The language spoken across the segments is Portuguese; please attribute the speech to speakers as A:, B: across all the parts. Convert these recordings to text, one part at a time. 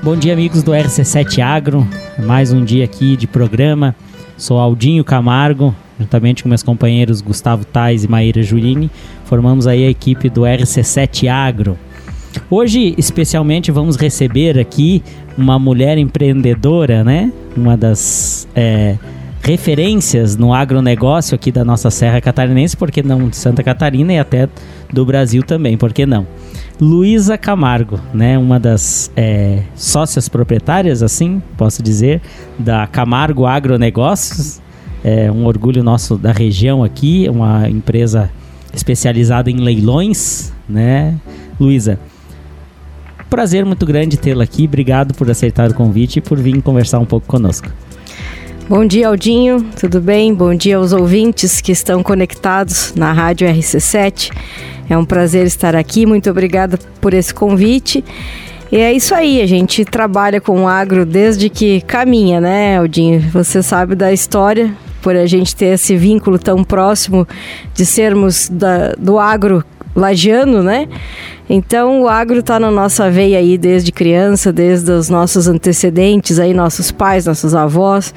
A: Bom dia, amigos do RC7 Agro. Mais um dia aqui de programa. Sou Aldinho Camargo, juntamente com meus companheiros Gustavo Tais e Maíra Julini, formamos aí a equipe do RC7 Agro. Hoje, especialmente, vamos receber aqui uma mulher empreendedora, né? Uma das é, referências no agronegócio aqui da nossa Serra Catarinense, porque não de Santa Catarina e até do Brasil também, por que não? Luísa Camargo, né, uma das é, sócias proprietárias, assim posso dizer, da Camargo Agronegócios, é um orgulho nosso da região aqui, uma empresa especializada em leilões, né, Luísa? Prazer muito grande tê-la aqui, obrigado por aceitar o convite e por vir conversar um pouco conosco.
B: Bom dia, Aldinho, tudo bem? Bom dia aos ouvintes que estão conectados na Rádio RC7. É um prazer estar aqui, muito obrigada por esse convite. E é isso aí, a gente trabalha com o agro desde que caminha, né, Aldinho? Você sabe da história, por a gente ter esse vínculo tão próximo de sermos da, do agro lagiano, né? Então o agro está na nossa veia aí desde criança, desde os nossos antecedentes aí, nossos pais, nossos avós.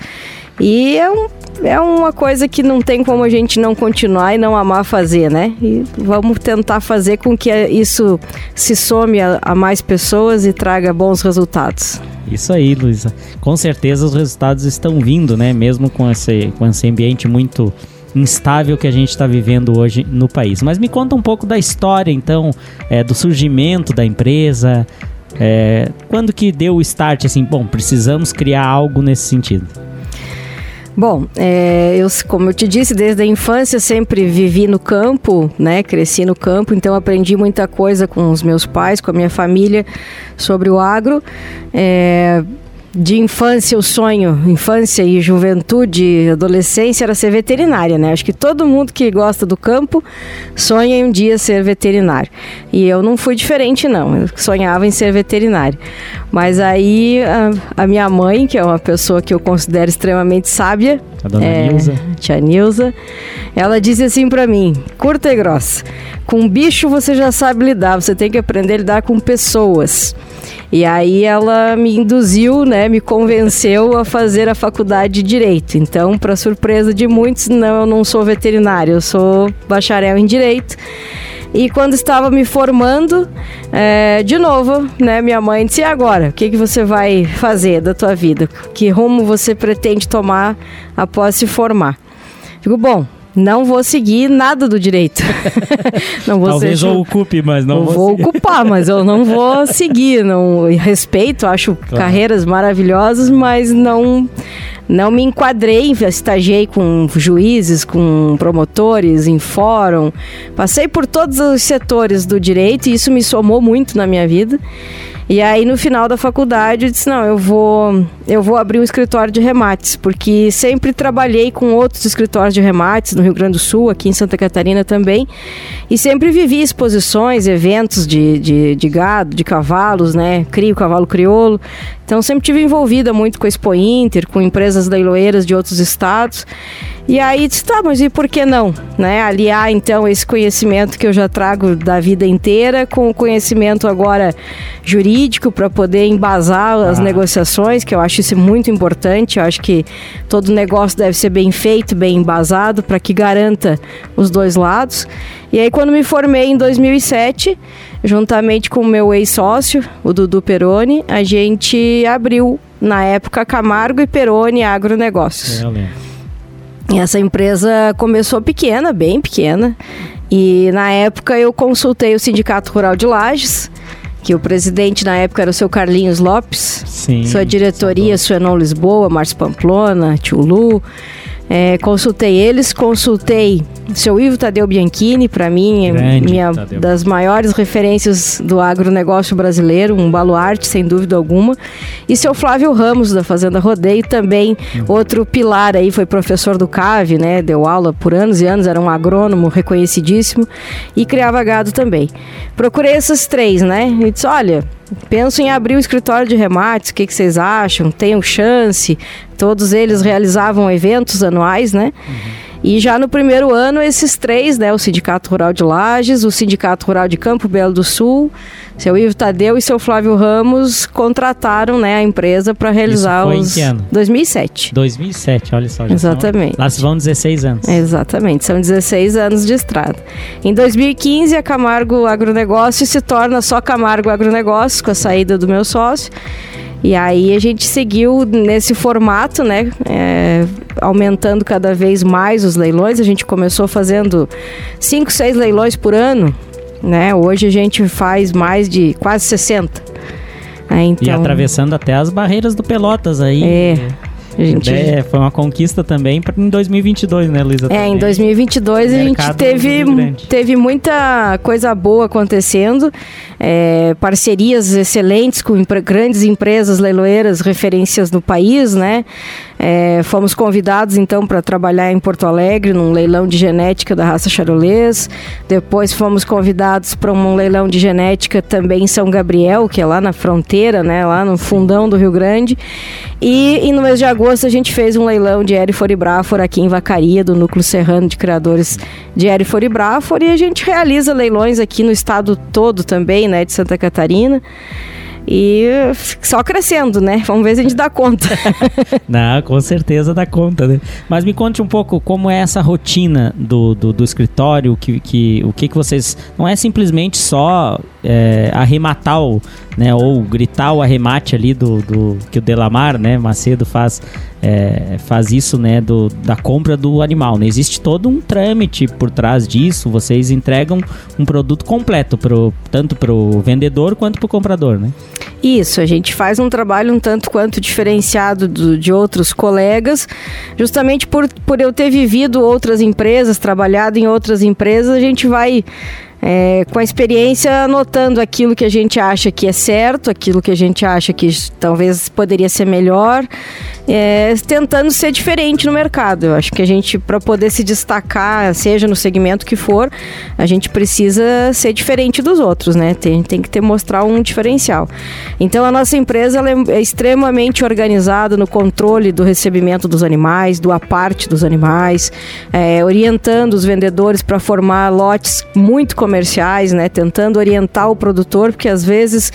B: E é, um, é uma coisa que não tem como a gente não continuar e não amar fazer, né? E vamos tentar fazer com que isso se some a, a mais pessoas e traga bons resultados.
A: Isso aí, Luísa. Com certeza os resultados estão vindo, né? Mesmo com esse, com esse ambiente muito instável que a gente está vivendo hoje no país. Mas me conta um pouco da história, então, é, do surgimento da empresa. É, quando que deu o start, assim, bom, precisamos criar algo nesse sentido?
B: Bom, é, eu, como eu te disse, desde a infância sempre vivi no campo, né? Cresci no campo, então aprendi muita coisa com os meus pais, com a minha família sobre o agro. É, de infância, o sonho, infância e juventude, adolescência, era ser veterinária, né? Acho que todo mundo que gosta do campo sonha em um dia ser veterinário. E eu não fui diferente, não. Eu sonhava em ser veterinário. Mas aí a, a minha mãe, que é uma pessoa que eu considero extremamente sábia,
A: a dona é, Nilza.
B: Tia Nilza, ela disse assim para mim, curta e grossa, com bicho você já sabe lidar, você tem que aprender a lidar com pessoas. E aí ela me induziu, né, me convenceu a fazer a faculdade de direito. Então, para surpresa de muitos, não, eu não sou veterinário, eu sou bacharel em direito. E quando estava me formando, é, de novo, né, minha mãe disse: e agora? O que, que você vai fazer da tua vida? Que rumo você pretende tomar após se formar? Digo, bom, não vou seguir nada do direito.
A: não vou Talvez ser, eu ocupe, mas não
B: vou,
A: vou
B: seguir. ocupar, mas eu não vou seguir. Não respeito, acho claro. carreiras maravilhosas, mas não não me enquadrei, estagiei com juízes, com promotores, em fórum, passei por todos os setores do direito e isso me somou muito na minha vida. E aí no final da faculdade eu disse: "Não, eu vou eu vou abrir um escritório de remates, porque sempre trabalhei com outros escritórios de remates no Rio Grande do Sul, aqui em Santa Catarina também, e sempre vivi exposições, eventos de, de, de gado, de cavalos, né? Crio cavalo crioulo. Então sempre tive envolvida muito com a Expo Inter, com empresas leiloeiras de outros estados. E aí disse, tá, mas e por que não? Né? Aliar então esse conhecimento que eu já trago da vida inteira com o conhecimento agora jurídico para poder embasar as ah. negociações, que eu acho isso muito importante. Eu acho que todo negócio deve ser bem feito, bem embasado, para que garanta os dois lados. E aí quando me formei em 2007, juntamente com o meu ex-sócio, o Dudu Peroni, a gente abriu na época Camargo e Peroni Agronegócios. É. E essa empresa começou pequena, bem pequena. E na época eu consultei o Sindicato Rural de Lages, que o presidente na época era o seu Carlinhos Lopes. Sim. Sua diretoria, Suenon Lisboa, Márcio Pamplona, Tio Lu. É, consultei eles, consultei seu Ivo Tadeu Bianchini, para mim, é Grande, minha Tadeu. das maiores referências do agronegócio brasileiro, um baluarte, sem dúvida alguma. E seu Flávio Ramos, da Fazenda Rodeio, também uhum. outro pilar aí, foi professor do CAV, né? Deu aula por anos e anos, era um agrônomo reconhecidíssimo e criava gado também. Procurei esses três, né? E disse: olha Penso em abrir o escritório de remates, o que, que vocês acham? Tenham chance? Todos eles realizavam eventos anuais, né? Uhum. E já no primeiro ano, esses três, né, o Sindicato Rural de Lages, o Sindicato Rural de Campo Belo do Sul, seu Ivo Tadeu e seu Flávio Ramos contrataram né, a empresa para realizar
A: Isso foi
B: os.
A: em que ano?
B: 2007.
A: 2007, olha só. já
B: Exatamente.
A: São, lá se vão 16 anos.
B: Exatamente, são 16 anos de estrada. Em 2015, a Camargo Agronegócio se torna só Camargo Agronegócio, com a saída do meu sócio. E aí a gente seguiu nesse formato, né? É, aumentando cada vez mais os leilões. A gente começou fazendo 5, 6 leilões por ano. Né? Hoje a gente faz mais de quase 60. É, então,
A: E atravessando até as barreiras do Pelotas aí.
B: É, a gente...
A: É, foi uma conquista também em 2022, né, Luísa?
B: É, em
A: Também.
B: 2022 a gente teve, teve muita coisa boa acontecendo, é, parcerias excelentes com grandes empresas leiloeiras, referências no país, né? É, fomos convidados então para trabalhar em Porto Alegre num leilão de genética da raça charolês. Depois fomos convidados para um leilão de genética também em São Gabriel, que é lá na fronteira, né? Lá no fundão do Rio Grande. E, e no mês de agosto a gente fez um leilão de Erifor e aqui em Vacaria, do Núcleo Serrano de Criadores de Erifor e. E a gente realiza leilões aqui no estado todo também, né? De Santa Catarina. E só crescendo, né? Vamos ver se a gente dá conta.
A: Não, com certeza dá conta, né? Mas me conte um pouco como é essa rotina do, do, do escritório, que, que, o que, que vocês. Não é simplesmente só é, arrematar o, né, ou gritar o arremate ali do, do que o Delamar, né, Macedo faz, é, faz isso, né, do, da compra do animal, né? Existe todo um trâmite por trás disso, vocês entregam um produto completo, pro, tanto para o vendedor quanto para o comprador, né?
B: Isso, a gente faz um trabalho um tanto quanto diferenciado do- de outros colegas, justamente por, por eu ter vivido outras empresas, trabalhado em outras empresas, a gente vai. É, com a experiência, anotando aquilo que a gente acha que é certo, aquilo que a gente acha que talvez poderia ser melhor, é, tentando ser diferente no mercado. Eu acho que a gente, para poder se destacar, seja no segmento que for, a gente precisa ser diferente dos outros, né? Tem, tem que ter mostrar um diferencial. Então a nossa empresa é, é extremamente organizada no controle do recebimento dos animais, do aparte dos animais, é, orientando os vendedores para formar lotes muito comerciais, né? Tentando orientar o produtor, porque às vezes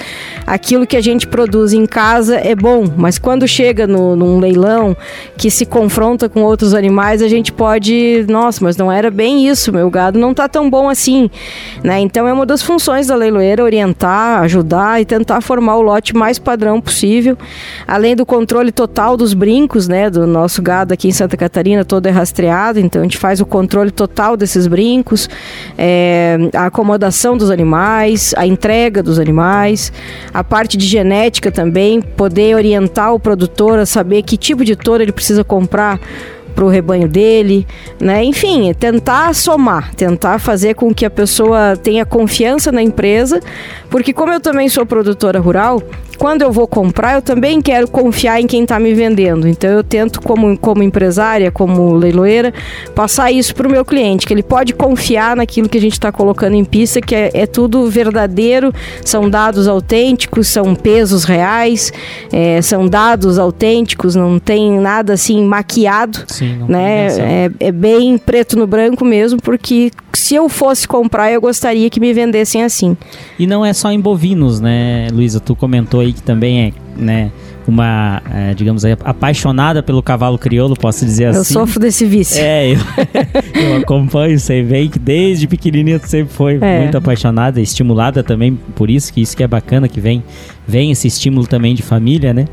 B: aquilo que a gente produz em casa é bom, mas quando chega no, num leilão que se confronta com outros animais, a gente pode, nossa, mas não era bem isso, meu gado não tá tão bom assim, né? Então é uma das funções da leiloeira orientar, ajudar e tentar formar o lote mais padrão possível, além do controle total dos brincos, né, do nosso gado aqui em Santa Catarina, todo é rastreado, então a gente faz o controle total desses brincos, é, acomodação dos animais, a entrega dos animais, a parte de genética também, poder orientar o produtor a saber que tipo de touro ele precisa comprar para o rebanho dele, né? Enfim, é tentar somar, tentar fazer com que a pessoa tenha confiança na empresa, porque como eu também sou produtora rural, quando eu vou comprar, eu também quero confiar em quem está me vendendo. Então eu tento, como, como empresária, como leiloeira, passar isso para o meu cliente, que ele pode confiar naquilo que a gente está colocando em pista, que é, é tudo verdadeiro, são dados autênticos, são pesos reais, é, são dados autênticos, não tem nada assim maquiado
A: Sim,
B: né? É, é bem preto no branco mesmo, porque se eu fosse comprar, eu gostaria que me vendessem assim.
A: E não é só em bovinos, né, Luísa? Tu comentou aí que também é, né, uma, é, digamos aí, apaixonada pelo cavalo crioulo, posso dizer assim.
B: Eu sofro desse vício.
A: É, eu, eu acompanho, sei bem que desde pequenininha tu sempre foi
B: É.
A: muito apaixonada, estimulada também por isso, que isso que é bacana, que vem, vem esse estímulo também de família, né?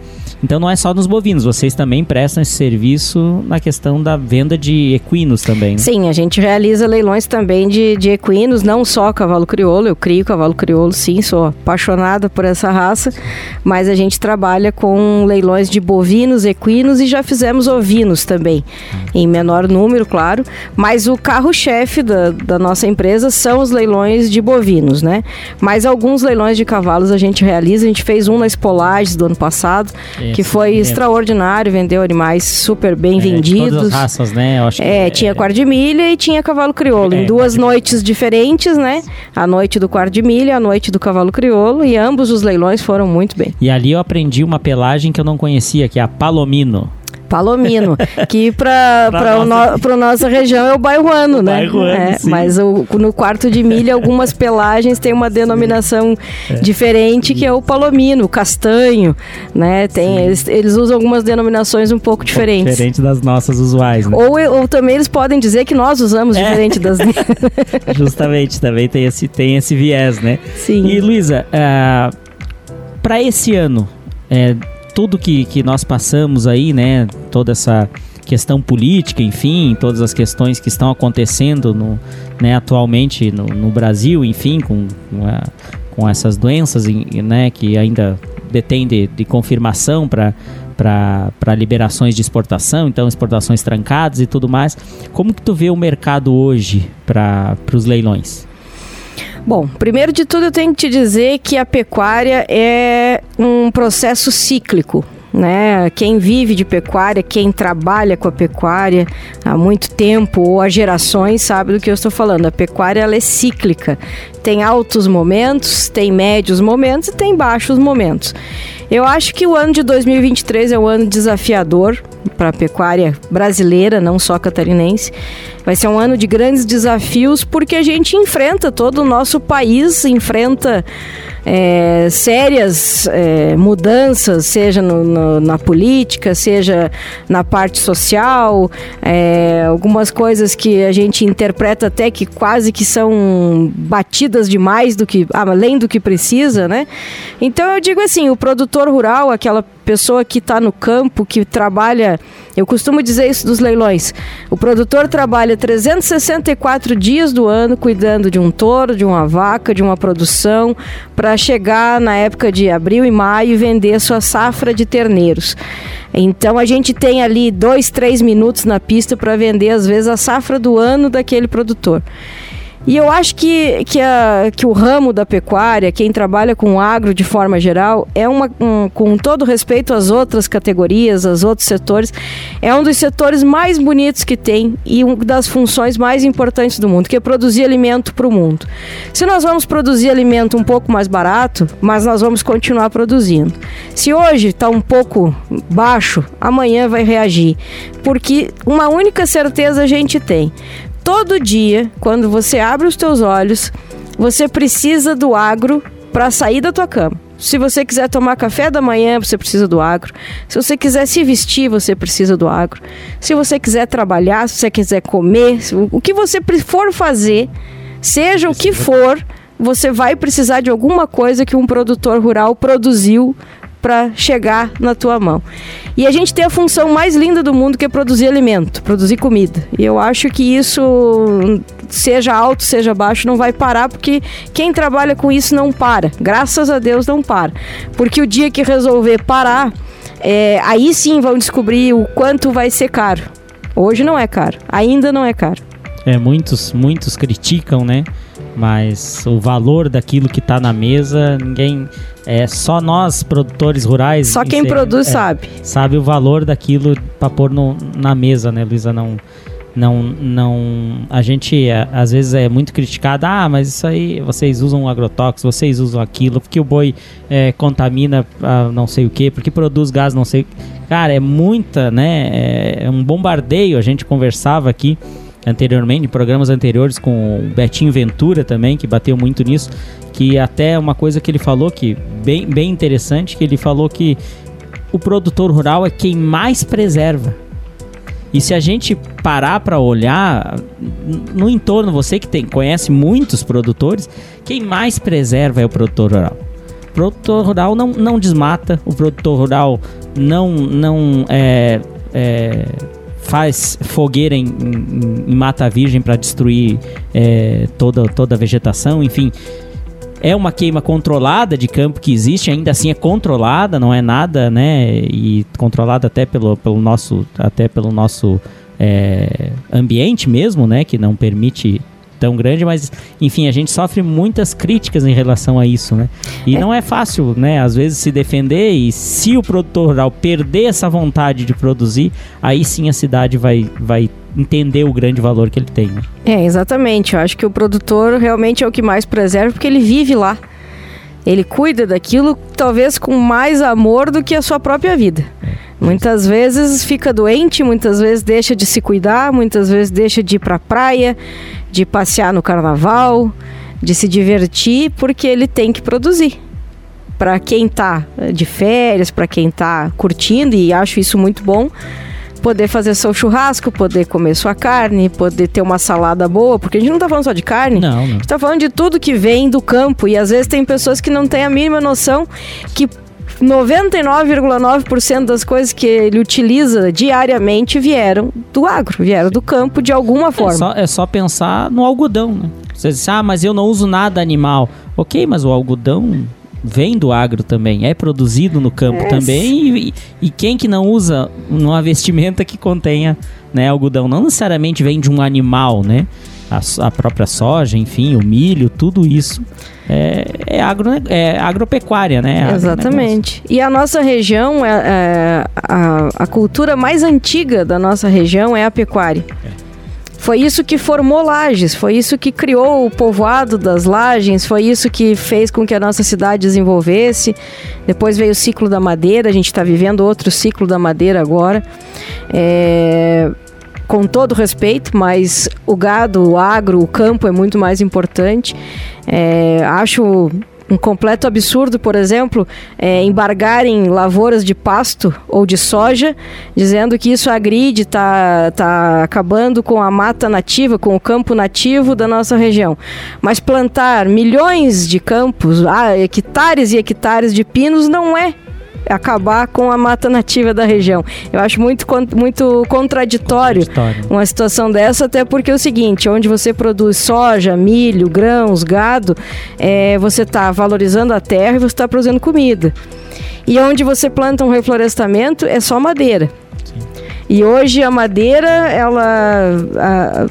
A: Então não é só nos bovinos, vocês também prestam esse serviço na questão da venda de equinos também, né?
B: Sim, a gente realiza leilões também de, de equinos, não só cavalo crioulo, eu crio cavalo crioulo, sim, sou apaixonada por essa raça, mas a gente trabalha com leilões de bovinos, equinos e já fizemos ovinos também, em menor número, claro, mas o carro-chefe da, da nossa empresa são os leilões de bovinos, né? Mas alguns leilões de cavalos a gente realiza, a gente fez um na Espolages do ano passado, que foi
A: é.
B: extraordinário, vendeu animais super bem
A: É,
B: vendidos.
A: todas as raças, né? Eu acho que
B: É, tinha quarto de milha e tinha cavalo crioulo.
A: É,
B: em duas noites diferentes, né? A noite do quarto de milha, a noite do cavalo crioulo. E ambos os leilões foram muito bem.
A: E ali eu aprendi uma pelagem que eu não conhecia, que é a Palomino.
B: Palomino, que para a nossa... nossa região é o bairruano, o né?
A: Bairruano,
B: é, mas o, no quarto de milha, algumas pelagens têm uma denominação é. diferente, que é o palomino, o castanho, né? Tem, eles, eles, usam algumas denominações um pouco diferentes.
A: Diferente das nossas usuais, né?
B: Ou, ou também eles podem dizer que nós usamos é. diferente das
A: Justamente, também tem esse, tem esse viés, né?
B: Sim.
A: E Luísa, uh, é, para esse ano, é, tudo que, que nós passamos aí, né? Toda essa questão política, enfim, todas as questões que estão acontecendo no, né, atualmente no, no Brasil, enfim, com, com, a, com essas doenças né, que ainda detém de, de confirmação para para liberações de exportação, então exportações trancadas e tudo mais. Como que tu vê o mercado hoje para os leilões?
B: Bom, primeiro de tudo eu tenho que te dizer que a pecuária é um processo cíclico. Né? Quem vive de pecuária, quem trabalha com a pecuária há muito tempo ou há gerações sabe do que eu estou falando. A pecuária ela é cíclica. Tem altos momentos, tem médios momentos e tem baixos momentos. Eu acho que o ano de 2023 é um ano desafiador para a pecuária brasileira, não só catarinense. Vai ser um ano de grandes desafios porque a gente enfrenta todo o nosso país, enfrenta é, sérias é, mudanças, seja no, no, na política, seja na parte social, é, algumas coisas que a gente interpreta até que quase que são batidas demais do que além do que precisa, né? Então eu digo assim, o produtor rural, aquela pessoa que está no campo, que trabalha. Eu costumo dizer isso dos leilões. O produtor trabalha 364 dias do ano cuidando de um touro, de uma vaca, de uma produção, para chegar na época de abril e maio e vender sua safra de terneiros. Então a gente tem ali dois, três minutos na pista para vender, às vezes, a safra do ano daquele produtor. E eu acho que, que, a, que o ramo da pecuária, quem trabalha com agro de forma geral, é uma, um, com todo respeito às outras categorias, aos outros setores, é um dos setores mais bonitos que tem e uma das funções mais importantes do mundo, que é produzir alimento para o mundo. Se nós vamos produzir alimento um pouco mais barato, mas nós vamos continuar produzindo. Se hoje está um pouco baixo, amanhã vai reagir, porque uma única certeza a gente tem todo dia, quando você abre os teus olhos, você precisa do agro para sair da tua cama. Se você quiser tomar café da manhã, você precisa do agro. Se você quiser se vestir, você precisa do agro. Se você quiser trabalhar, se você quiser comer, o que você for fazer, seja o que for, você vai precisar de alguma coisa que um produtor rural produziu para chegar na tua mão. E a gente tem a função mais linda do mundo que é produzir alimento, produzir comida. E eu acho que isso, seja alto, seja baixo, não vai parar, porque quem trabalha com isso não para. Graças a Deus não para. Porque o dia que resolver parar, é, aí sim vão descobrir o quanto vai ser caro. Hoje não é caro, ainda não é caro.
A: É, muitos, muitos criticam, né? Mas o valor daquilo que está na mesa, ninguém. É só nós, produtores rurais.
B: Só quem produz é, sabe.
A: Sabe o valor daquilo para pôr no, na mesa, né, Luísa? Não, não, não. A gente é, às vezes é muito criticado. Ah, mas isso aí vocês usam agrotóxicos, vocês usam aquilo, porque o boi é, contamina ah, não sei o que, porque produz gás não sei. Cara, é muita, né? É, é um bombardeio. A gente conversava aqui anteriormente, em programas anteriores com o Betinho Ventura também, que bateu muito nisso, que até uma coisa que ele falou que bem, bem interessante, que ele falou que o produtor rural é quem mais preserva. E se a gente parar para olhar no entorno, você que tem, conhece muitos produtores, quem mais preserva é o produtor rural. O produtor rural não, não desmata, o produtor rural não, não é, é faz fogueira em, em, em mata virgem para destruir é, toda, toda a vegetação, enfim. É uma queima controlada de campo que existe, ainda assim é controlada, não é nada, né? E controlada até pelo, pelo nosso, até pelo nosso é, ambiente mesmo, né? Que não permite tão grande, mas enfim, a gente sofre muitas críticas em relação a isso, né? E é. não é fácil, né? Às vezes se defender e se o produtor rural perder essa vontade de produzir, aí sim a cidade vai, vai entender o grande valor que ele tem. Né?
B: É, exatamente. Eu acho que o produtor realmente é o que mais preserva porque ele vive lá. Ele cuida daquilo talvez com mais amor do que a sua própria vida. Muitas vezes fica doente, muitas vezes deixa de se cuidar, muitas vezes deixa de ir para a praia, de passear no carnaval, de se divertir, porque ele tem que produzir. Para quem está de férias, para quem está curtindo, e acho isso muito bom, poder fazer seu churrasco, poder comer sua carne, poder ter uma salada boa, porque a gente não está falando só de carne,
A: não, não.
B: a gente está falando de tudo que vem do campo, e às vezes tem pessoas que não têm a mínima noção que 99,9% das coisas que ele utiliza diariamente vieram do agro, vieram do campo de alguma forma.
A: É só, é só pensar no algodão, né? Você diz, ah, mas eu não uso nada animal. Ok, mas o algodão vem do agro também, é produzido no campo é. também. E, e, quem que não usa uma vestimenta que contenha né, algodão? Não necessariamente vem de um animal, né? A, a própria soja, enfim, o milho, tudo isso é, é, agro, é agropecuária, né?
B: Exatamente. E a nossa região, é, é, a, a cultura mais antiga da nossa região é a pecuária. É. Foi isso que formou Lages, foi isso que criou o povoado das Lages, foi isso que fez com que a nossa cidade desenvolvesse. Depois veio o ciclo da madeira, a gente está vivendo outro ciclo da madeira agora. É, com todo respeito, mas o gado, o agro, o campo é muito mais importante. É, acho um completo absurdo, por exemplo, é, embargarem lavouras de pasto ou de soja, dizendo que isso agride, está tá acabando com a mata nativa, com o campo nativo da nossa região. Mas plantar milhões de campos, ah, hectares e hectares de pinos não é acabar com a mata nativa da região. Eu acho muito, muito contraditório, uma situação dessa, até porque é o seguinte, onde você produz soja, milho, grãos, gado, é, você está valorizando a terra e você está produzindo comida. E onde você planta um reflorestamento é só madeira. Sim. E hoje a madeira, ela a,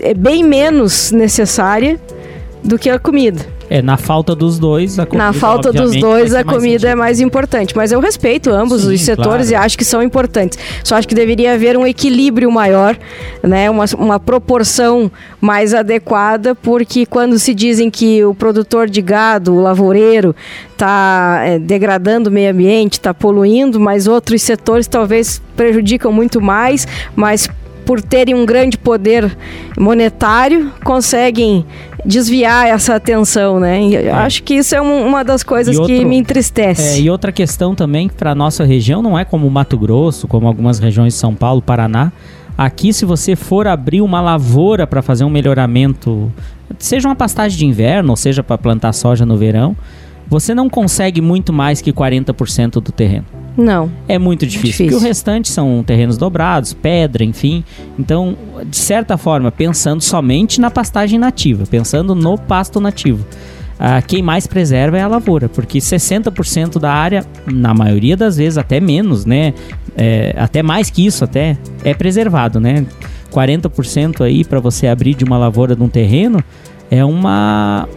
B: é bem menos necessária do que a comida.
A: É, na falta dos dois, a
B: comida. Na falta dos dois, a comida é mais importante. Mas eu respeito ambos Sim, os setores claro. e acho que são importantes. Só acho que deveria haver um equilíbrio maior, né? Uma, uma proporção mais adequada, porque quando se dizem que o produtor de gado, o lavoureiro, está é, degradando o meio ambiente, está poluindo, mas outros setores talvez prejudicam muito mais, mas por terem um grande poder monetário, conseguem desviar essa atenção, né? E é. acho que isso é um, uma das coisas outro, que me entristece.
A: É, e outra questão também para nossa região não é como Mato Grosso, como algumas regiões de São Paulo, Paraná. Aqui, se você for abrir uma lavoura para fazer um melhoramento, seja uma pastagem de inverno, ou seja para plantar soja no verão, você não consegue muito mais que 40% do terreno.
B: Não.
A: É muito difícil, difícil, porque o restante são terrenos dobrados, pedra, enfim. Então, de certa forma, pensando somente na pastagem nativa, pensando no pasto nativo. Uh, quem mais preserva é a lavoura, porque 60% da área, na maioria das vezes, até menos, né? É, até mais que isso, até é preservado, né? 40% aí para você abrir de uma lavoura de um terreno é uma,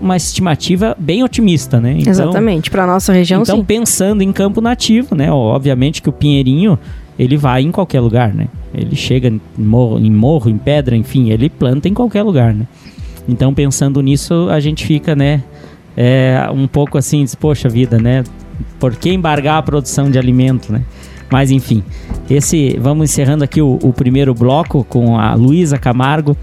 A: uma estimativa bem otimista, né?
B: Então, Exatamente, para nossa região
A: Então,
B: sim.
A: pensando em campo nativo, né? Obviamente que o pinheirinho, ele vai em qualquer lugar, né? Ele chega em morro, em, morro, em pedra, enfim, ele planta em qualquer lugar, né? Então, pensando nisso, a gente fica, né? É, um pouco assim, diz, poxa vida, né? Por que embargar a produção de alimento, né? Mas enfim, esse vamos encerrando aqui o, o primeiro bloco com a Luísa Camargo,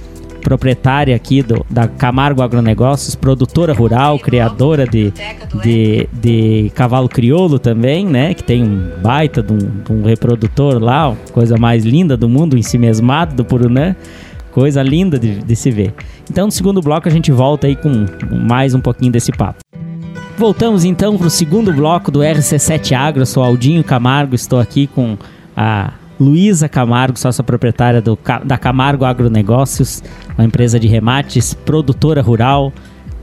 A: proprietária aqui do, da Camargo Agronegócios, produtora rural, criadora de, de, de cavalo crioulo também, né? Que tem um baita de um, de um reprodutor lá, coisa mais linda do mundo, em si mesmado do Purunã. Coisa linda de, de se ver. Então, no segundo bloco, a gente volta aí com mais um pouquinho desse papo. Voltamos então para o segundo bloco do RC7 Agro. Eu sou Aldinho Camargo, estou aqui com a Luísa Camargo, sócia proprietária do, da Camargo Agronegócios, uma empresa de remates, produtora rural,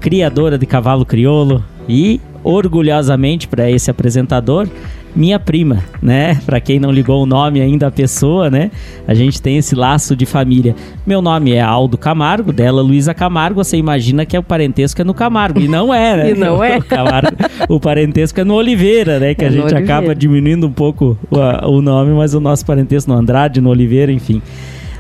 A: criadora de cavalo crioulo e, orgulhosamente para esse apresentador, minha prima, né? Para quem não ligou o nome ainda à pessoa, né? A gente tem esse laço de família. Meu nome é Aldo Camargo, dela Luísa Camargo. Você imagina que é o parentesco é no Camargo e não é, né?
B: e não é.
A: O, Camargo, o parentesco é no Oliveira, né? Que é a gente acaba diminuindo um pouco o, o, nome, mas o nosso parentesco no Andrade, no Oliveira, enfim.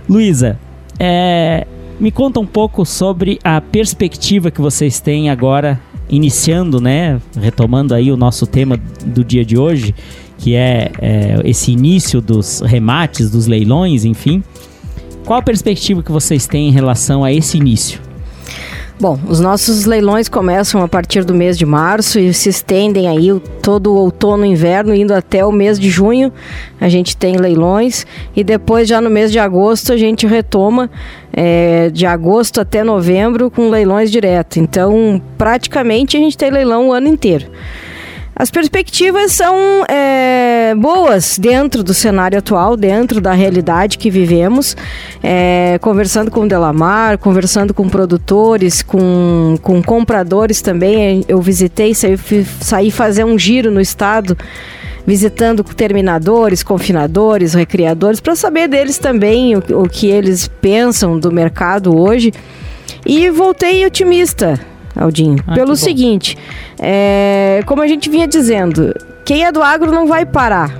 A: Luísa, é, me conta um pouco sobre a perspectiva que vocês têm agora iniciando, né, retomando aí o nosso tema do dia de hoje, que é, é esse início dos remates, dos leilões, enfim. Qual a perspectiva que vocês têm em relação a esse início?
B: Bom, os nossos leilões começam a partir do mês de março e se estendem aí todo o outono e inverno, indo até o mês de junho. A gente tem leilões e depois, já no mês de agosto, a gente retoma é, de agosto até novembro com leilões direto. Então, praticamente, a gente tem leilão o ano inteiro. As perspectivas são é, boas dentro do cenário atual, dentro da realidade que vivemos. É, conversando com o Delamar, conversando com produtores, com, com compradores também. Eu visitei, saí, saí fazer um giro no estado visitando terminadores, confinadores, recriadores, para saber deles também o, o que eles pensam do mercado hoje. E voltei otimista. Aldinho. Ah, pelo seguinte, é, como a gente vinha dizendo, quem é do agro não vai parar.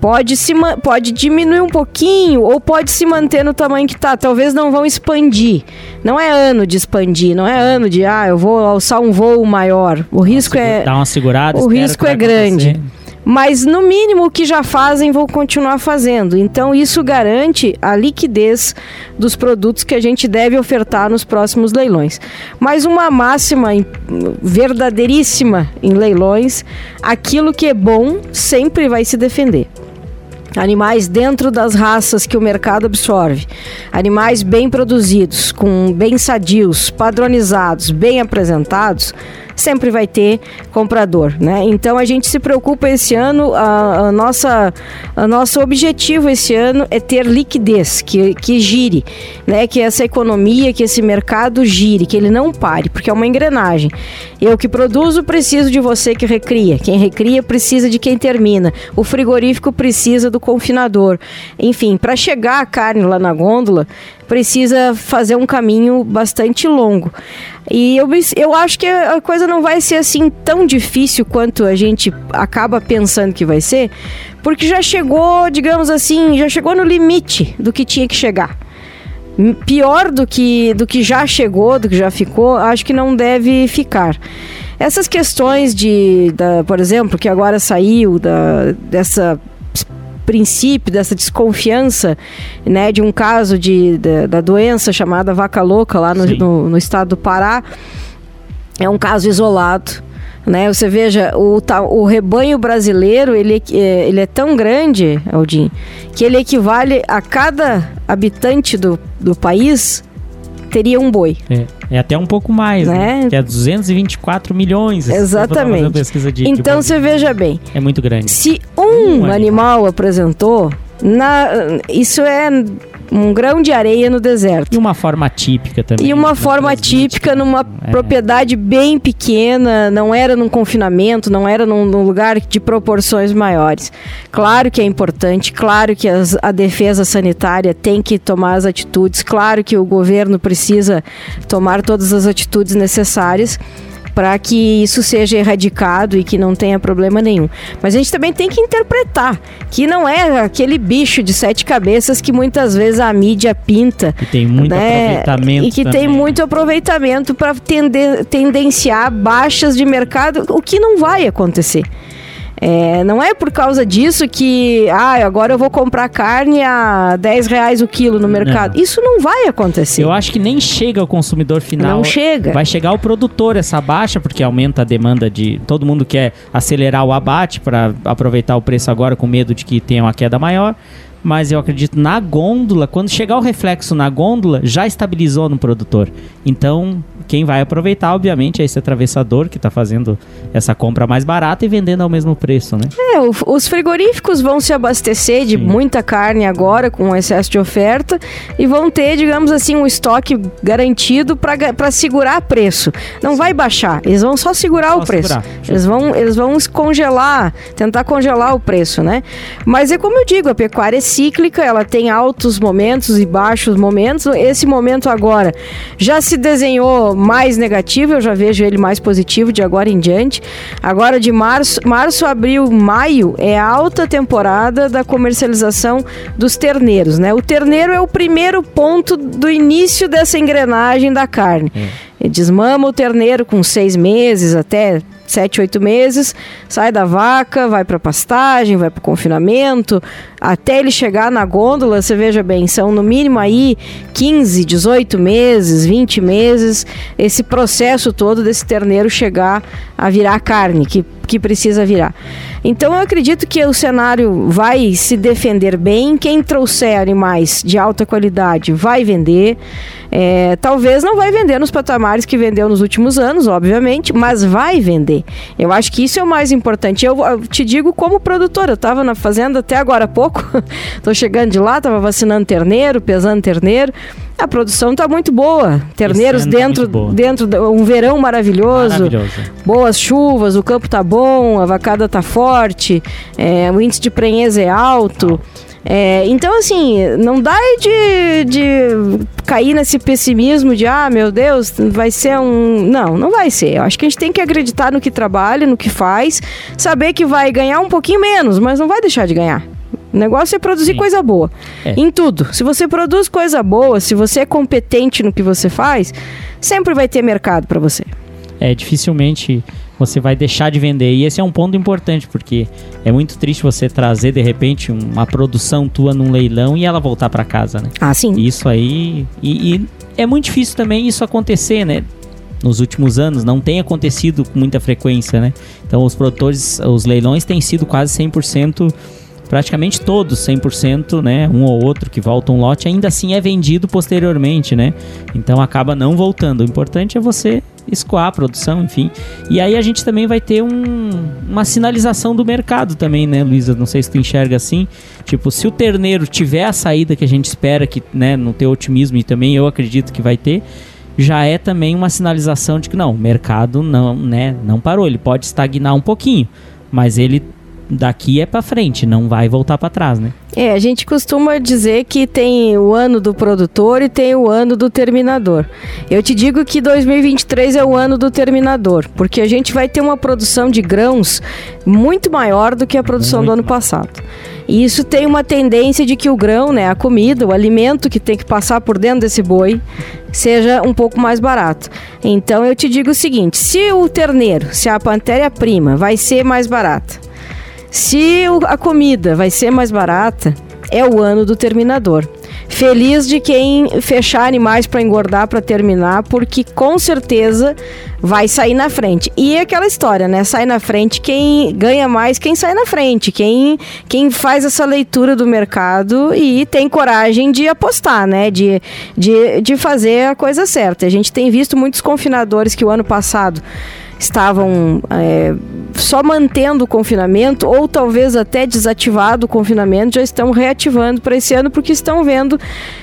B: Pode, se, pode diminuir um pouquinho ou pode se manter no tamanho que está. Talvez não vão expandir. Não é ano de expandir, não é ano de, ah, eu vou alçar um voo maior. O risco é.
A: Dá uma segurada,
B: o risco é grande. Acontecer mas no mínimo o que já fazem vão continuar fazendo. Então isso garante a liquidez dos produtos que a gente deve ofertar nos próximos leilões. Mas uma máxima verdadeiríssima em leilões, aquilo que é bom sempre vai se defender. Animais dentro das raças que o mercado absorve. Animais bem produzidos, com bem sadios, padronizados, bem apresentados, sempre vai ter comprador, né? Então a gente se preocupa esse ano, a, a nossa, a nosso objetivo esse ano é ter liquidez, que, que gire, né? Que essa economia, que esse mercado gire, que ele não pare, porque é uma engrenagem. Eu que produzo preciso de você que recria, quem recria precisa de quem termina, o frigorífico precisa do confinador. Enfim, para chegar a carne lá na gôndola, precisa fazer um caminho bastante longo. E eu, eu acho que a coisa não vai ser assim tão difícil quanto a gente acaba pensando que vai ser, porque já chegou, digamos assim, já chegou no limite do que tinha que chegar. Pior do que, do que já chegou, do que já ficou, acho que não deve ficar. Essas questões de, da, por exemplo, que agora saiu da, dessa princípio, dessa desconfiança, né, de um caso de, de da doença chamada vaca louca lá no, no, no estado do Pará. É um caso isolado. Né? Você veja, o, o rebanho brasileiro ele, é, ele é tão grande, Aldin, que ele equivale a cada habitante do, do país teria um boi.
A: É, é até um pouco mais, né? né? Que é 224 milhões.
B: Exatamente. De, então de você veja bem.
A: É muito grande.
B: Se um, um animal, animal apresentou, na, isso é um grão de areia no deserto.
A: E uma forma típica também.
B: E uma forma típica numa é. propriedade bem pequena, não era num confinamento, não era num, num, lugar de proporções maiores. Claro que é importante, claro que as, a defesa sanitária tem que tomar as atitudes, claro que o governo precisa tomar todas as atitudes necessárias para que isso seja erradicado e que não tenha problema nenhum. Mas a gente também tem que interpretar que não é aquele bicho de sete cabeças que muitas vezes a mídia pinta.
A: E tem muito né? aproveitamento.
B: E que também. tem muito aproveitamento para tendenciar baixas de mercado, o que não vai acontecer. É, não é por causa disso que ah, agora eu vou comprar carne a 10 reais o quilo no mercado. Não. Isso não vai acontecer.
A: Eu acho que nem chega ao consumidor final.
B: Não chega.
A: Vai chegar ao produtor essa baixa, porque aumenta a demanda de. Todo mundo quer acelerar o abate para aproveitar o preço agora com medo de que tenha uma queda maior mas eu acredito na gôndola, quando chegar o reflexo na gôndola, já estabilizou no produtor. Então, quem vai aproveitar, obviamente, é esse atravessador que está fazendo essa compra mais barata e vendendo ao mesmo preço, né?
B: É, o, os frigoríficos vão se abastecer de Sim. muita carne agora com excesso de oferta e vão ter, digamos assim, um estoque garantido para segurar preço. Não Sim. vai baixar, eles vão só segurar o preço. Segurar. Eles vão, eles vão congelar, tentar congelar o preço, né? Mas é como eu digo, a pecuária é cíclica, ela tem altos momentos e baixos momentos. Esse momento agora já se desenhou mais negativo, eu já vejo ele mais positivo de agora em diante. Agora de março, março, abril, maio é a alta temporada da comercialização dos terneiros, né? O terneiro é o primeiro ponto do início dessa engrenagem da carne. É. Desmama o terneiro com seis meses até sete, oito meses, sai da vaca, vai para pastagem, vai para confinamento, até ele chegar na gôndola, você veja bem, são no mínimo aí 15, 18 meses, 20 meses, esse processo todo desse terneiro chegar a virar carne, que, que precisa virar. Então eu acredito que o cenário vai se defender bem, quem trouxer animais de alta qualidade vai vender. É, talvez não vai vender nos patamares que vendeu nos últimos anos, obviamente, mas vai vender. Eu acho que isso é o mais importante. Eu, eu te digo como produtora, eu estava na fazenda até agora há pouco, estou chegando de lá, estava vacinando terneiro, pesando terneiro. A produção está muito boa. Terneiros tá dentro, tá dentro de um verão maravilhoso, maravilhoso. Boas chuvas, o campo está bom, a vacada está forte, é, o índice de prenhez é alto. É, então, assim, não dá de, de cair nesse pessimismo de, ah, meu Deus, vai ser um. Não, não vai ser. Eu acho que a gente tem que acreditar no que trabalha, no que faz, saber que vai ganhar um pouquinho menos, mas não vai deixar de ganhar. O negócio é produzir Sim. coisa boa. É. Em tudo. Se você produz coisa boa, se você é competente no que você faz, sempre vai ter mercado para você.
A: É, dificilmente você vai deixar de vender. E esse é um ponto importante, porque é muito triste você trazer, de repente, uma produção tua num leilão e ela voltar para casa, né?
B: Ah, sim.
A: Isso aí. E, e, é muito difícil também isso acontecer, né? Nos últimos anos, não tem acontecido com muita frequência, né? Então, os produtores, os leilões têm sido quase 100% praticamente todos, 100%, né? Um ou outro que volta um lote, ainda assim é vendido posteriormente, né? Então acaba não voltando. O importante é você escoar a produção, enfim. E aí a gente também vai ter um, uma sinalização do mercado também, né, Luísa? Não sei se tu enxerga assim. Tipo, se o terneiro tiver a saída que a gente espera, que, né, no teu otimismo e também eu acredito que vai ter, já é também uma sinalização de que não, o mercado não, né, não parou. Ele pode estagnar um pouquinho, mas ele daqui é para frente, não vai voltar para trás, né?
B: É, a gente costuma dizer que tem o ano do produtor e tem o ano do terminador. Eu te digo que 2023 é o ano do terminador, porque a gente vai ter uma produção de grãos muito maior do que a produção muito do ano passado. E isso tem uma tendência de que o grão, né, a comida, o alimento que tem que passar por dentro desse boi, seja um pouco mais barato. Então eu te digo o seguinte: se o terneiro, se a pantéria prima vai ser mais barata, se a comida vai ser mais barata, é o ano do terminador. Feliz de quem fechar animais para engordar, para terminar, porque com certeza vai sair na frente. E é aquela história, né? Sai na frente quem ganha mais, quem sai na frente, quem, quem faz essa leitura do mercado e tem coragem de apostar, né? De, de, de fazer a coisa certa. A gente tem visto muitos confinadores que o ano passado estavam é, só mantendo o confinamento ou talvez até desativado o confinamento, já estão reativando para esse ano porque estão vendo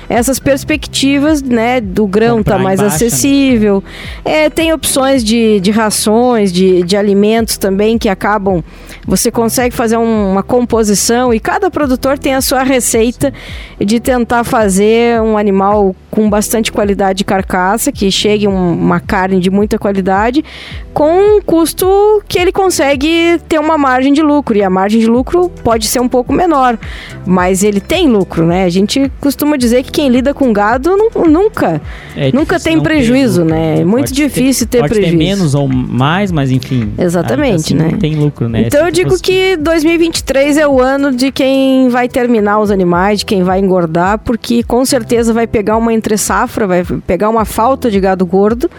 B: essas perspectivas né, do grão estar tá mais baixa, né? acessível. Né? É, tem opções de, de rações, de, de alimentos também que acabam. Você consegue fazer um, uma composição e cada produtor tem a sua receita de tentar fazer um animal com bastante qualidade de carcaça, que chegue um, uma carne de muita qualidade, com um custo que ele consegue ter uma margem de lucro. E a margem de lucro pode ser um pouco menor, mas ele tem lucro, né? A gente costuma dizer que quem lida com gado nunca, é nunca tem prejuízo, ter, né? É muito difícil ter, ter
A: pode
B: prejuízo.
A: Ter menos ou mais, mas enfim.
B: Exatamente, assim, né?
A: Tem lucro, né?
B: Então eu digo que 2023 é o ano de quem vai terminar os animais, de quem vai engordar, porque com certeza vai pegar uma entre safra, vai pegar uma falta de gado gordo.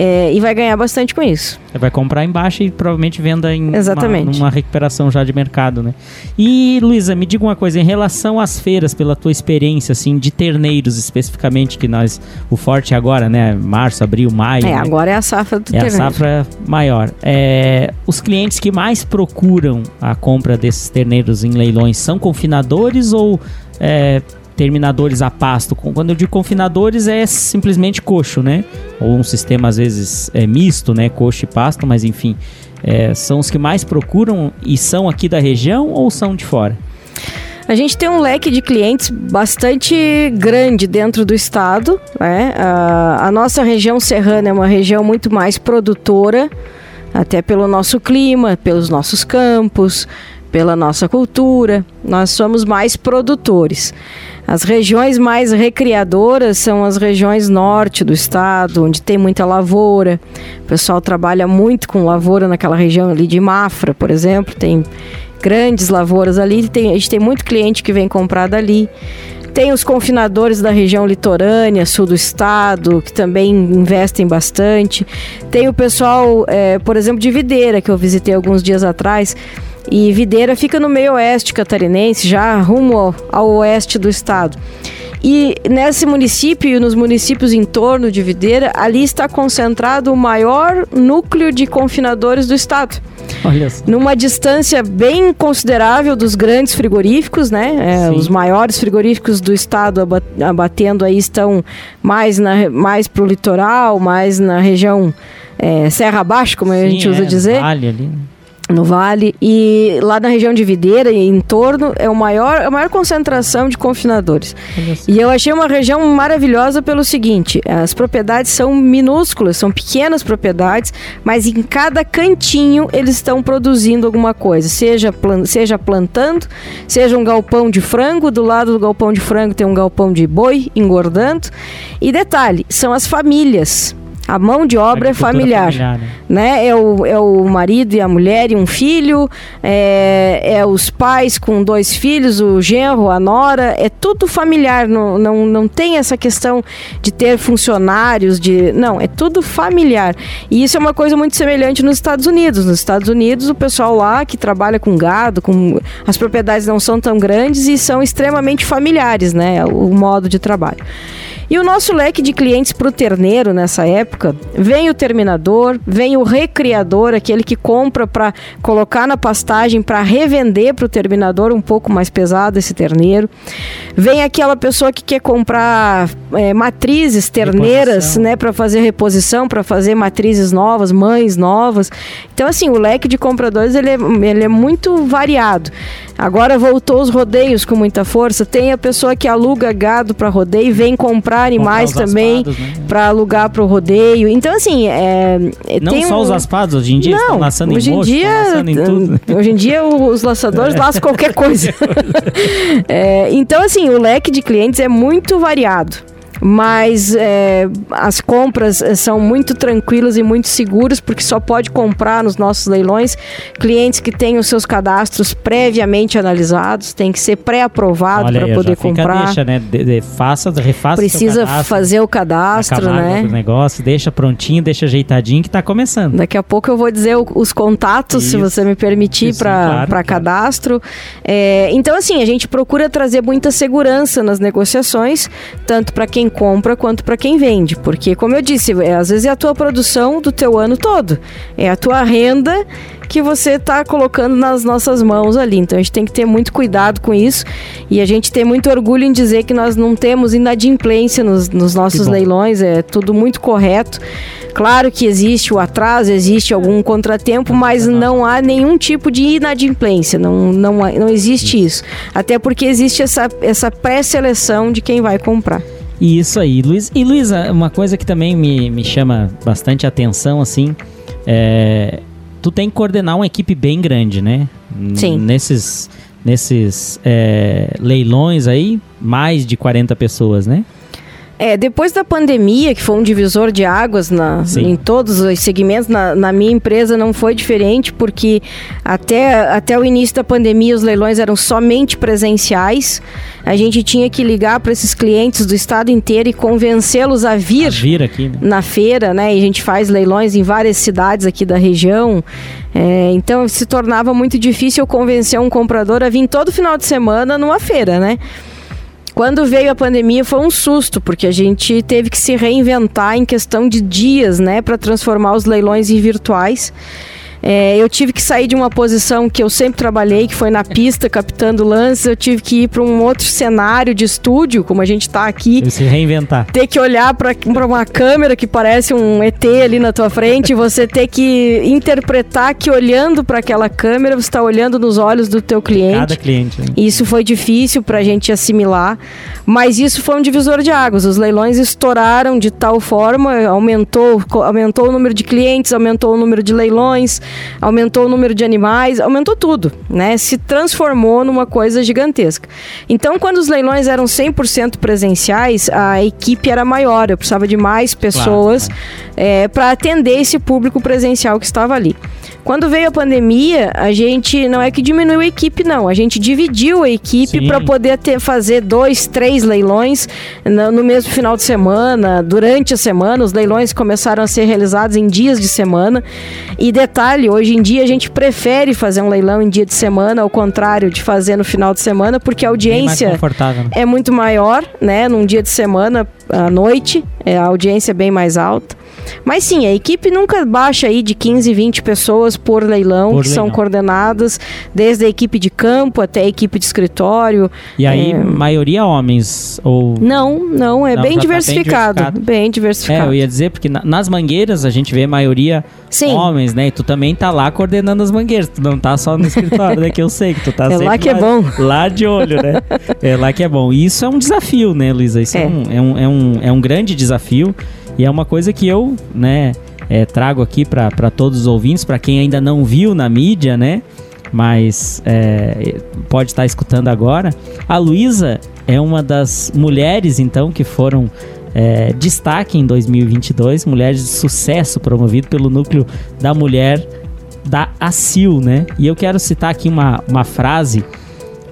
B: É, e vai ganhar bastante com isso.
A: Vai comprar embaixo e provavelmente venda em Exatamente. Uma, uma recuperação já de mercado, né? E, Luísa, me diga uma coisa, em relação às feiras, pela tua experiência, assim, de terneiros especificamente, que nós, o forte agora, né? Março, abril, maio. É,
B: né? agora é a safra do
A: é terneiro. É a safra maior. É, os clientes que mais procuram a compra desses terneiros em leilões são confinadores ou é, terminadores a pasto. Quando eu digo confinadores é simplesmente coxo, né? Ou um sistema às vezes é misto, né? Coxo e pasto, mas enfim, é, são os que mais procuram e são aqui da região ou são de fora?
B: A gente tem um leque de clientes bastante grande dentro do estado. Né? A, a nossa região serrana é uma região muito mais produtora, até pelo nosso clima, pelos nossos campos, pela nossa cultura, nós somos mais produtores. As regiões mais recriadoras são as regiões norte do estado, onde tem muita lavoura. O pessoal trabalha muito com lavoura naquela região ali de Mafra, por exemplo, tem grandes lavouras ali, tem, a gente tem muito cliente que vem comprar dali. Tem os confinadores da região litorânea, sul do estado, que também investem bastante. Tem o pessoal, é, por exemplo, de Videira, que eu visitei alguns dias atrás. E Videira fica no meio oeste catarinense, já rumo ao, oeste do estado. E nesse município e nos municípios em torno de Videira, ali está concentrado o maior núcleo de confinadores do estado. Olha só. Numa distância bem considerável dos grandes frigoríficos, né? É, os maiores frigoríficos do estado abatendo aí estão mais, na, mais pro litoral, mais na região é, Serra Abaixo, como Sim, a gente usa é, dizer. Vale ali. No vale e lá na região de Videira e em torno é o maior a maior concentração de confinadores. E eu achei uma região maravilhosa pelo seguinte, as propriedades são minúsculas, são pequenas propriedades, mas em cada cantinho eles estão produzindo alguma coisa, seja plan, seja plantando, seja um galpão de frango, do lado do galpão de frango tem um galpão de boi engordando. E detalhe, são as famílias a mão de obra é familiar, familiar né? né? É, o, é o marido e a mulher e um filho, é, é os pais com dois filhos, o genro, a nora, é tudo familiar, não, não, não tem essa questão de ter funcionários, de não, é tudo familiar. E isso é uma coisa muito semelhante nos Estados Unidos. Nos Estados Unidos, o pessoal lá que trabalha com gado, com as propriedades não são tão grandes e são extremamente familiares, né? O modo de trabalho. E o nosso leque de clientes para o terneiro nessa época, vem o terminador, vem o recriador, aquele que compra para colocar na pastagem para revender para o terminador um pouco mais pesado esse terneiro. Vem aquela pessoa que quer comprar é, matrizes terneiras, né, para fazer reposição, para fazer matrizes novas, mães novas. Então assim, o leque de compradores ele é, ele é muito variado. Agora voltou os rodeios com muita força. Tem a pessoa que aluga gado para rodeio e vem comprar animais também né? para alugar para o rodeio. Então, assim. É,
A: é Não só um... os aspados, hoje em dia Não, estão laçando hoje em, mocho, dia, em tudo.
B: Hoje em dia os laçadores é. laçam qualquer coisa. é, então, assim, o leque de clientes é muito variado mas é, as compras eh, são muito tranquilas e muito seguras, porque só pode comprar nos nossos leilões clientes que têm os seus cadastros previamente analisados, tem que ser pré-aprovado para poder comprar.
A: Deixa, né? De, de, faça, refaça
B: Precisa fazer o cadastro, né?
A: Do negócio, deixa prontinho, deixa ajeitadinho que está começando.
B: Daqui a pouco eu vou dizer o, os contatos, isso, se você me permitir, para claro, cadastro. É, então, assim, a gente procura trazer muita segurança nas negociações, tanto para quem compra quanto para quem vende, porque como eu disse, é, às vezes é a tua produção do teu ano todo, é a tua renda que você está colocando nas nossas mãos ali. Então a gente tem que ter muito cuidado com isso e a gente tem muito orgulho em dizer que nós não temos inadimplência nos, nos nossos leilões, é tudo muito correto. Claro que existe o atraso, existe algum contratempo, mas não há nenhum tipo de inadimplência, não, não, não existe isso. Até porque existe essa, essa pré-seleção de quem vai comprar.
A: Isso aí, Luiz. E Luísa, uma coisa que também me, me chama bastante atenção, assim, é, tu tem que coordenar uma equipe bem grande, né?
B: Sim.
A: Nesses, nesses é, leilões aí, mais de 40 pessoas, né?
B: É, depois da pandemia, que foi um divisor de águas na, em todos os segmentos, na, na, minha empresa não foi diferente, porque até, até o início da pandemia os leilões eram somente presenciais. A gente tinha que ligar para esses clientes do estado inteiro e convencê-los a vir, a
A: vir aqui, né?
B: na feira, né? E a gente faz leilões em várias cidades aqui da região. É, então se tornava muito difícil convencer um comprador a vir todo final de semana numa feira, né? Quando veio a pandemia foi um susto, porque a gente teve que se reinventar em questão de dias, né, para transformar os leilões em virtuais. É, eu tive que sair de uma posição que eu sempre trabalhei, que foi na pista, captando lances. Eu tive que ir para um outro cenário de estúdio, como a gente está aqui.
A: E se reinventar.
B: Ter que olhar para uma câmera que parece um ET ali na tua frente, e você ter que interpretar que olhando para aquela câmera, você está olhando nos olhos do teu cliente.
A: Cada cliente. Hein?
B: Isso foi difícil para a gente assimilar, mas isso foi um divisor de águas. Os leilões estouraram de tal forma, aumentou, aumentou o número de clientes, aumentou o número de leilões aumentou o número de animais, aumentou tudo, né? Se transformou numa coisa gigantesca. Então, quando os leilões eram 100% presenciais, a equipe era maior, eu precisava de mais pessoas claro, é, para atender esse público presencial que estava ali. Quando veio a pandemia, a gente não é que diminuiu a equipe, não. A gente dividiu a equipe para poder ter, fazer dois, três leilões no, no mesmo final de semana, durante a semana. Os leilões começaram a ser realizados em dias de semana. E detalhe, hoje em dia a gente prefere fazer um leilão em dia de semana, ao contrário de fazer no final de semana, porque a audiência
A: né?
B: é muito maior, né? Num dia de semana, à noite, é, a audiência é bem mais alta. Mas sim, a equipe nunca baixa aí de 15, 20 pessoas por leilão, por que leilão. são coordenadas desde a equipe de campo até a equipe de escritório.
A: E aí, é... maioria homens? ou
B: Não, não, é não, bem, diversificado, tá bem, diversificado, bem diversificado.
A: É, eu ia dizer, porque na, nas mangueiras a gente vê a maioria Sim. homens, né? E tu também tá lá coordenando as mangueiras, tu não tá só no escritório, né? Que eu sei que tu tá
B: é
A: sempre
B: lá que é bom.
A: Lá de olho, né? É lá que é bom. E isso é um desafio, né, Luísa? Isso é. É, um, é, um, é, um, é um grande desafio. E é uma coisa que eu, né, é, trago aqui para todos os ouvintes, para quem ainda não viu na mídia, né? Mas é, pode estar escutando agora. A Luísa é uma das mulheres, então, que foram é, destaque em 2022, mulheres de sucesso promovido pelo núcleo da mulher da ACIL, né? E eu quero citar aqui uma, uma frase,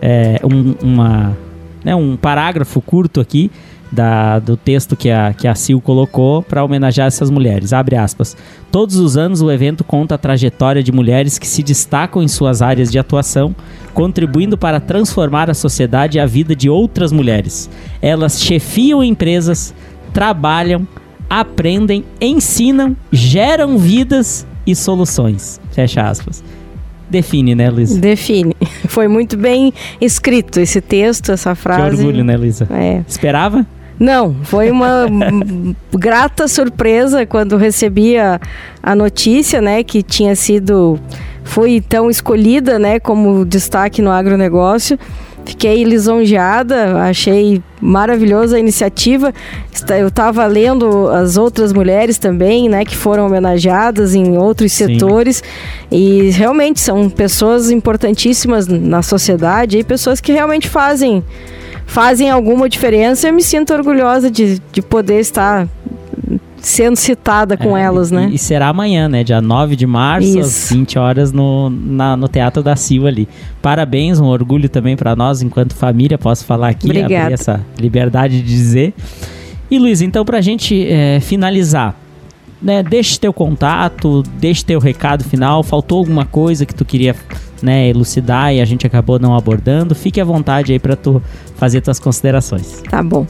A: é, um, uma, né, um parágrafo curto aqui da, do texto que a, que a Sil colocou para homenagear essas mulheres. Abre aspas. Todos os anos o evento conta a trajetória de mulheres que se destacam em suas áreas de atuação, contribuindo para transformar a sociedade e a vida de outras mulheres. Elas chefiam empresas, trabalham, aprendem, ensinam, geram vidas e soluções. Fecha aspas. Define, né, Luísa?
B: Define. Foi muito bem escrito esse texto, essa frase.
A: Que orgulho, né, Luísa?
B: É.
A: Esperava?
B: Não, foi uma grata surpresa quando recebi a, a notícia, né, que tinha sido, foi então escolhida, né, como destaque no agronegócio. Fiquei lisonjeada, achei maravilhosa a iniciativa. Eu estava lendo as outras mulheres também, né, que foram homenageadas em outros Sim. setores e realmente são pessoas importantíssimas na sociedade e pessoas que realmente fazem fazem alguma diferença. Eu me sinto orgulhosa de, de poder estar sendo citada com é, elas, né?
A: E, será amanhã, né? Dia 9 de março, Isso. às 20 horas, no, na, no Teatro da Silva ali. Parabéns, um orgulho também para nós, enquanto família, posso falar aqui,
B: Obrigada. abrir
A: essa liberdade de dizer. E Luiz, então, para a gente é, finalizar, né, deixe teu contato, deixe teu recado final. Faltou alguma coisa que tu queria né, elucidar e a gente acabou não abordando? Fique à vontade aí para tu fazer tuas considerações.
B: Tá bom.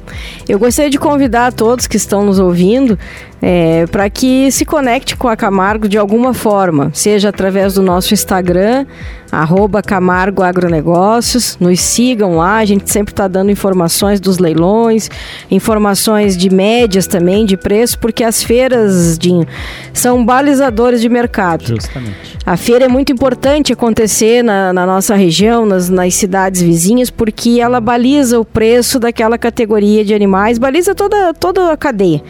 B: Eu gostaria de convidar a todos que estão nos ouvindo é, para que se conecte com a Camargo de alguma forma, seja através do nosso Instagram, arroba Camargo Agronegócios, nos sigam lá, a gente sempre está dando informações dos leilões, informações de médias também, de preço, porque as feiras de, são balizadores de mercado.
A: Justamente.
B: A feira é muito importante acontecer na, na nossa região, nas, nas cidades vizinhas, porque ela baliza o preço daquela categoria de animais, baliza toda, toda a cadeia.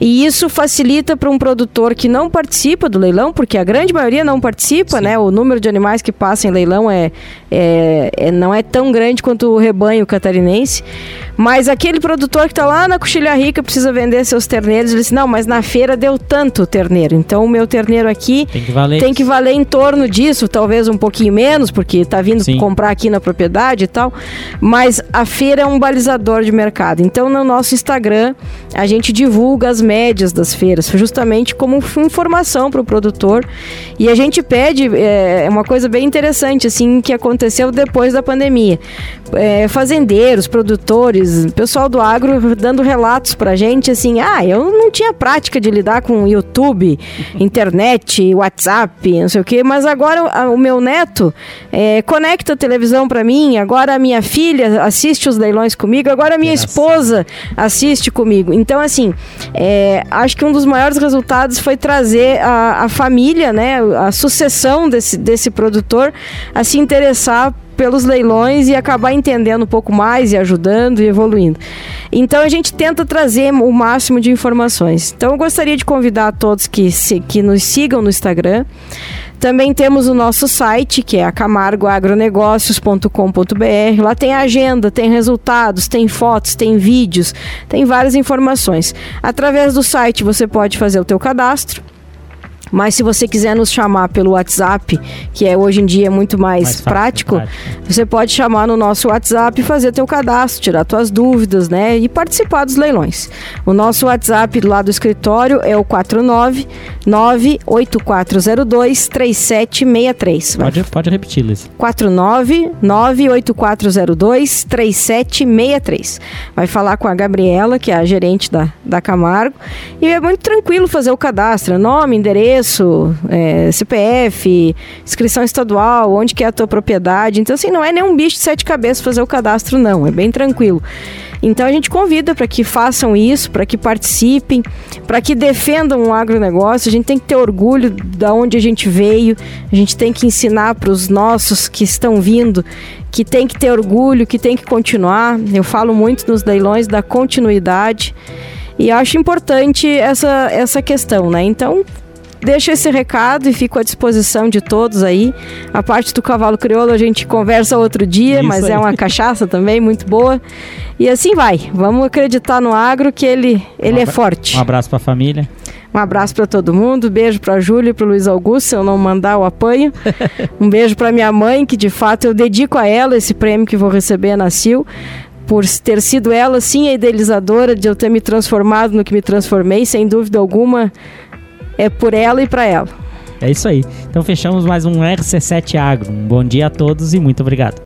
B: E isso facilita para um produtor que não participa do leilão, porque a grande maioria não participa, Sim. né? O número de animais que passa em leilão é, é, é, não é tão grande quanto o rebanho catarinense. Mas aquele produtor que está lá na Coxilha Rica precisa vender seus terneiros, ele diz: não, mas na feira deu tanto o terneiro. Então o meu terneiro aqui
A: tem que valer,
B: tem que valer em torno disso, talvez um pouquinho menos, porque está vindo Sim. comprar aqui na propriedade e tal. Mas a feira é um balizador de mercado. Então no nosso Instagram a gente divulga as médias das feiras, justamente como informação para o produtor. E a gente pede é, é uma coisa bem interessante assim que aconteceu depois da pandemia. É, fazendeiros, produtores, pessoal do agro dando relatos para gente assim, ah, eu não tinha prática de lidar com YouTube, internet, WhatsApp, não sei o que, mas agora o meu neto é, conecta a televisão para mim, agora a minha filha assiste os leilões comigo, agora a minha esposa assiste comigo. Então, assim, é, acho que um dos maiores resultados foi trazer a, a família, né, a sucessão desse, desse produtor a se interessar pelos leilões e acabar entendendo um pouco mais e ajudando e evoluindo. Então a gente tenta trazer o máximo de informações. Então eu gostaria de convidar a todos que, se, que nos sigam no Instagram. Também temos o nosso site, que é camargoagronegócios.com.br. Lá tem agenda, tem resultados, tem fotos, tem vídeos, tem várias informações. Através do site você pode fazer o teu cadastro. Mas se você quiser nos chamar pelo WhatsApp, que é hoje em dia muito mais, mais prático, prático, você pode chamar no nosso WhatsApp e fazer teu cadastro, tirar tuas dúvidas, né? E participar dos leilões. O nosso WhatsApp lá do escritório é o 49 98402 3763.
A: Pode, pode repetir, Liz.
B: 49 98402 3763. Vai falar com a Gabriela, que é a gerente da, da Camargo. E é muito tranquilo fazer o cadastro, nome, endereço endereço, é, CPF, inscrição estadual, onde que é a tua propriedade. Então, assim, não é nenhum bicho de sete cabeças fazer o cadastro, não. É bem tranquilo. Então a gente convida para que façam isso, para que participem, para que defendam o agronegócio. A gente tem que ter orgulho da onde a gente veio. A gente tem que ensinar para os nossos que estão vindo que tem que ter orgulho, que tem que continuar. Eu falo muito nos leilões da continuidade. E acho importante essa, essa questão, né? Então, deixo esse recado e fico à disposição de todos aí. A parte do cavalo crioulo a gente conversa outro dia, Isso mas é aí. é uma cachaça também muito boa. E assim vai. Vamos acreditar no agro que ele, ele um é forte.
A: Um abraço para a família.
B: Um abraço para todo mundo, beijo para Júlia e para Luiz Augusto, se eu não mandar o apanho. um beijo para minha mãe, que de fato eu dedico a ela esse prêmio que vou receber na CIL por ter sido ela, sim, a idealizadora de eu ter me transformado no que me transformei, sem dúvida alguma é por ela e para ela.
A: É isso aí. Então fechamos mais um RC7 Agro. Um bom dia a todos e muito obrigado.